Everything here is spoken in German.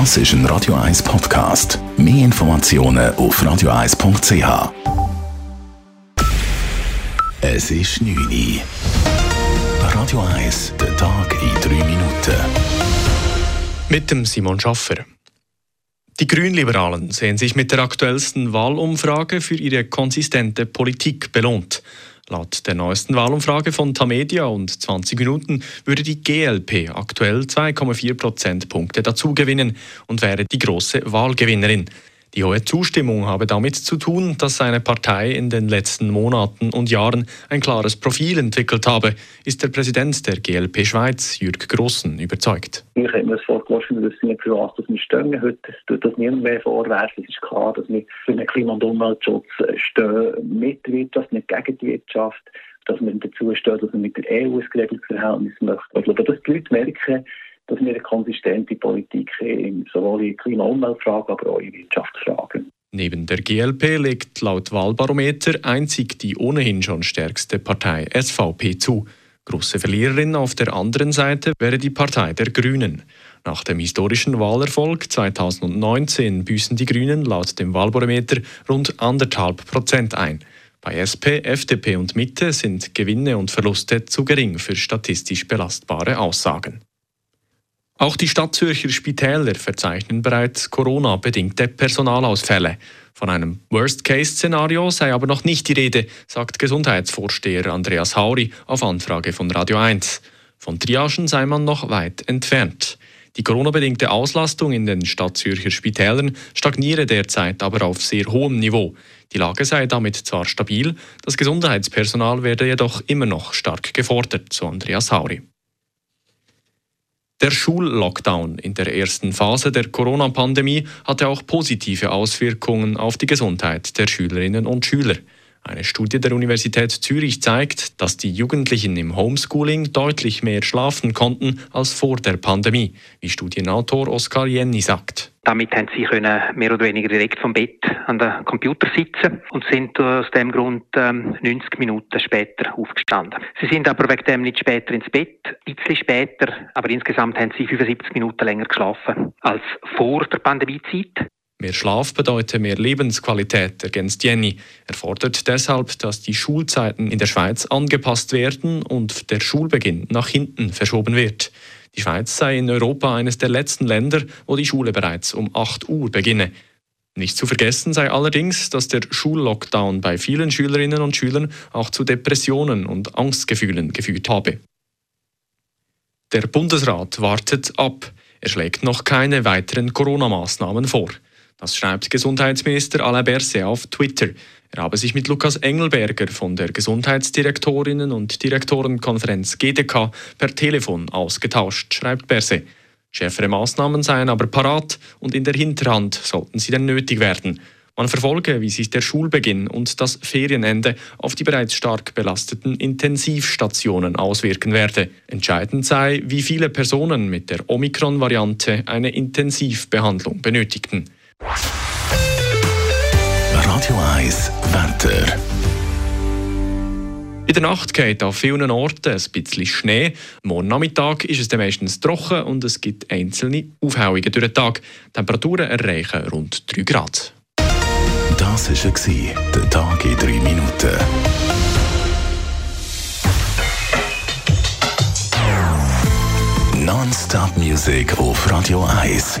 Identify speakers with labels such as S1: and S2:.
S1: Das ist ein Radio 1 Podcast. Mehr Informationen auf radio1.ch. Es ist 9 Uhr. Radio 1, der Tag in 3 Minuten.
S2: Mit dem Simon Schaffer. Die Grünliberalen sehen sich mit der aktuellsten Wahlumfrage für ihre konsistente Politik belohnt. Laut der neuesten Wahlumfrage von Tamedia und 20 Minuten würde die GLP aktuell 2,4 Prozentpunkte dazugewinnen und wäre die große Wahlgewinnerin. Die hohe Zustimmung habe damit zu tun, dass seine Partei in den letzten Monaten und Jahren ein klares Profil entwickelt habe, ist der Präsident der GLP Schweiz, Jürg Grossen, überzeugt.
S3: Ich hätte mir das vorgeworfen, wir nicht, für was wir stehen. Heute tut das niemand mehr vorwerfen. Es ist klar, dass wir für den Klima- und Umweltschutz stehen, mit Wirtschaft, nicht gegen die Wirtschaft dass man dazu steht, dass man mit der EU ein geregeltes Verhältnis möchte. Ich dass die Leute merken, dass wir eine konsistente Politik haben, sowohl in Klima- und Umweltfragen, aber auch in Wirtschaftsfragen.
S2: Neben der GLP legt laut Wahlbarometer einzig die ohnehin schon stärkste Partei SVP zu. Große Verliererin auf der anderen Seite wäre die Partei der Grünen. Nach dem historischen Wahlerfolg 2019 büßen die Grünen laut dem Wahlbarometer rund anderthalb Prozent ein. Bei SP, FDP und Mitte sind Gewinne und Verluste zu gering für statistisch belastbare Aussagen. Auch die Stadtzürcher Spitäler verzeichnen bereits Corona-bedingte Personalausfälle. Von einem Worst-Case-Szenario sei aber noch nicht die Rede, sagt Gesundheitsvorsteher Andreas Hauri auf Anfrage von Radio 1. Von Triagen sei man noch weit entfernt. Die Corona-bedingte Auslastung in den Stadtzürcher Spitälern stagniere derzeit aber auf sehr hohem Niveau. Die Lage sei damit zwar stabil, das Gesundheitspersonal werde jedoch immer noch stark gefordert, so Andreas Hauri. Der Schullockdown in der ersten Phase der Corona-Pandemie hatte auch positive Auswirkungen auf die Gesundheit der Schülerinnen und Schüler. Eine Studie der Universität Zürich zeigt, dass die Jugendlichen im Homeschooling deutlich mehr schlafen konnten als vor der Pandemie, wie Studienautor Oskar Jenny sagt.
S4: Damit haben sie können mehr oder weniger direkt vom Bett an den Computer sitzen und sind aus dem Grund ähm, 90 Minuten später aufgestanden. Sie sind aber wegen dem nicht später ins Bett, ein bisschen später, aber insgesamt haben sie 75 Minuten länger geschlafen als vor der Pandemiezeit.
S2: Mehr Schlaf bedeutet mehr Lebensqualität, ergänzt Jenny. Er fordert deshalb, dass die Schulzeiten in der Schweiz angepasst werden und der Schulbeginn nach hinten verschoben wird. Die Schweiz sei in Europa eines der letzten Länder, wo die Schule bereits um 8 Uhr beginne. Nicht zu vergessen sei allerdings, dass der Schullockdown bei vielen Schülerinnen und Schülern auch zu Depressionen und Angstgefühlen geführt habe. Der Bundesrat wartet ab. Er schlägt noch keine weiteren Corona-Maßnahmen vor. Das schreibt Gesundheitsminister Alain Berset auf Twitter. Er habe sich mit Lukas Engelberger von der Gesundheitsdirektorinnen und Direktorenkonferenz GDK per Telefon ausgetauscht, schreibt Berset. Schärfere Maßnahmen seien aber parat und in der Hinterhand sollten sie denn nötig werden. Man verfolge, wie sich der Schulbeginn und das Ferienende auf die bereits stark belasteten Intensivstationen auswirken werde. Entscheidend sei, wie viele Personen mit der Omikron-Variante eine Intensivbehandlung benötigten.
S1: Radio 1 Wetter.
S2: In der Nacht geht an vielen Orten ein bisschen Schnee. Morgen Nachmittag ist es dann meistens trocken und es gibt einzelne Aufhellungen durch den Tag. Die Temperaturen erreichen rund 3 Grad.
S1: Das war der Tag in 3 Minuten. Non-Stop-Musik auf Radio 1.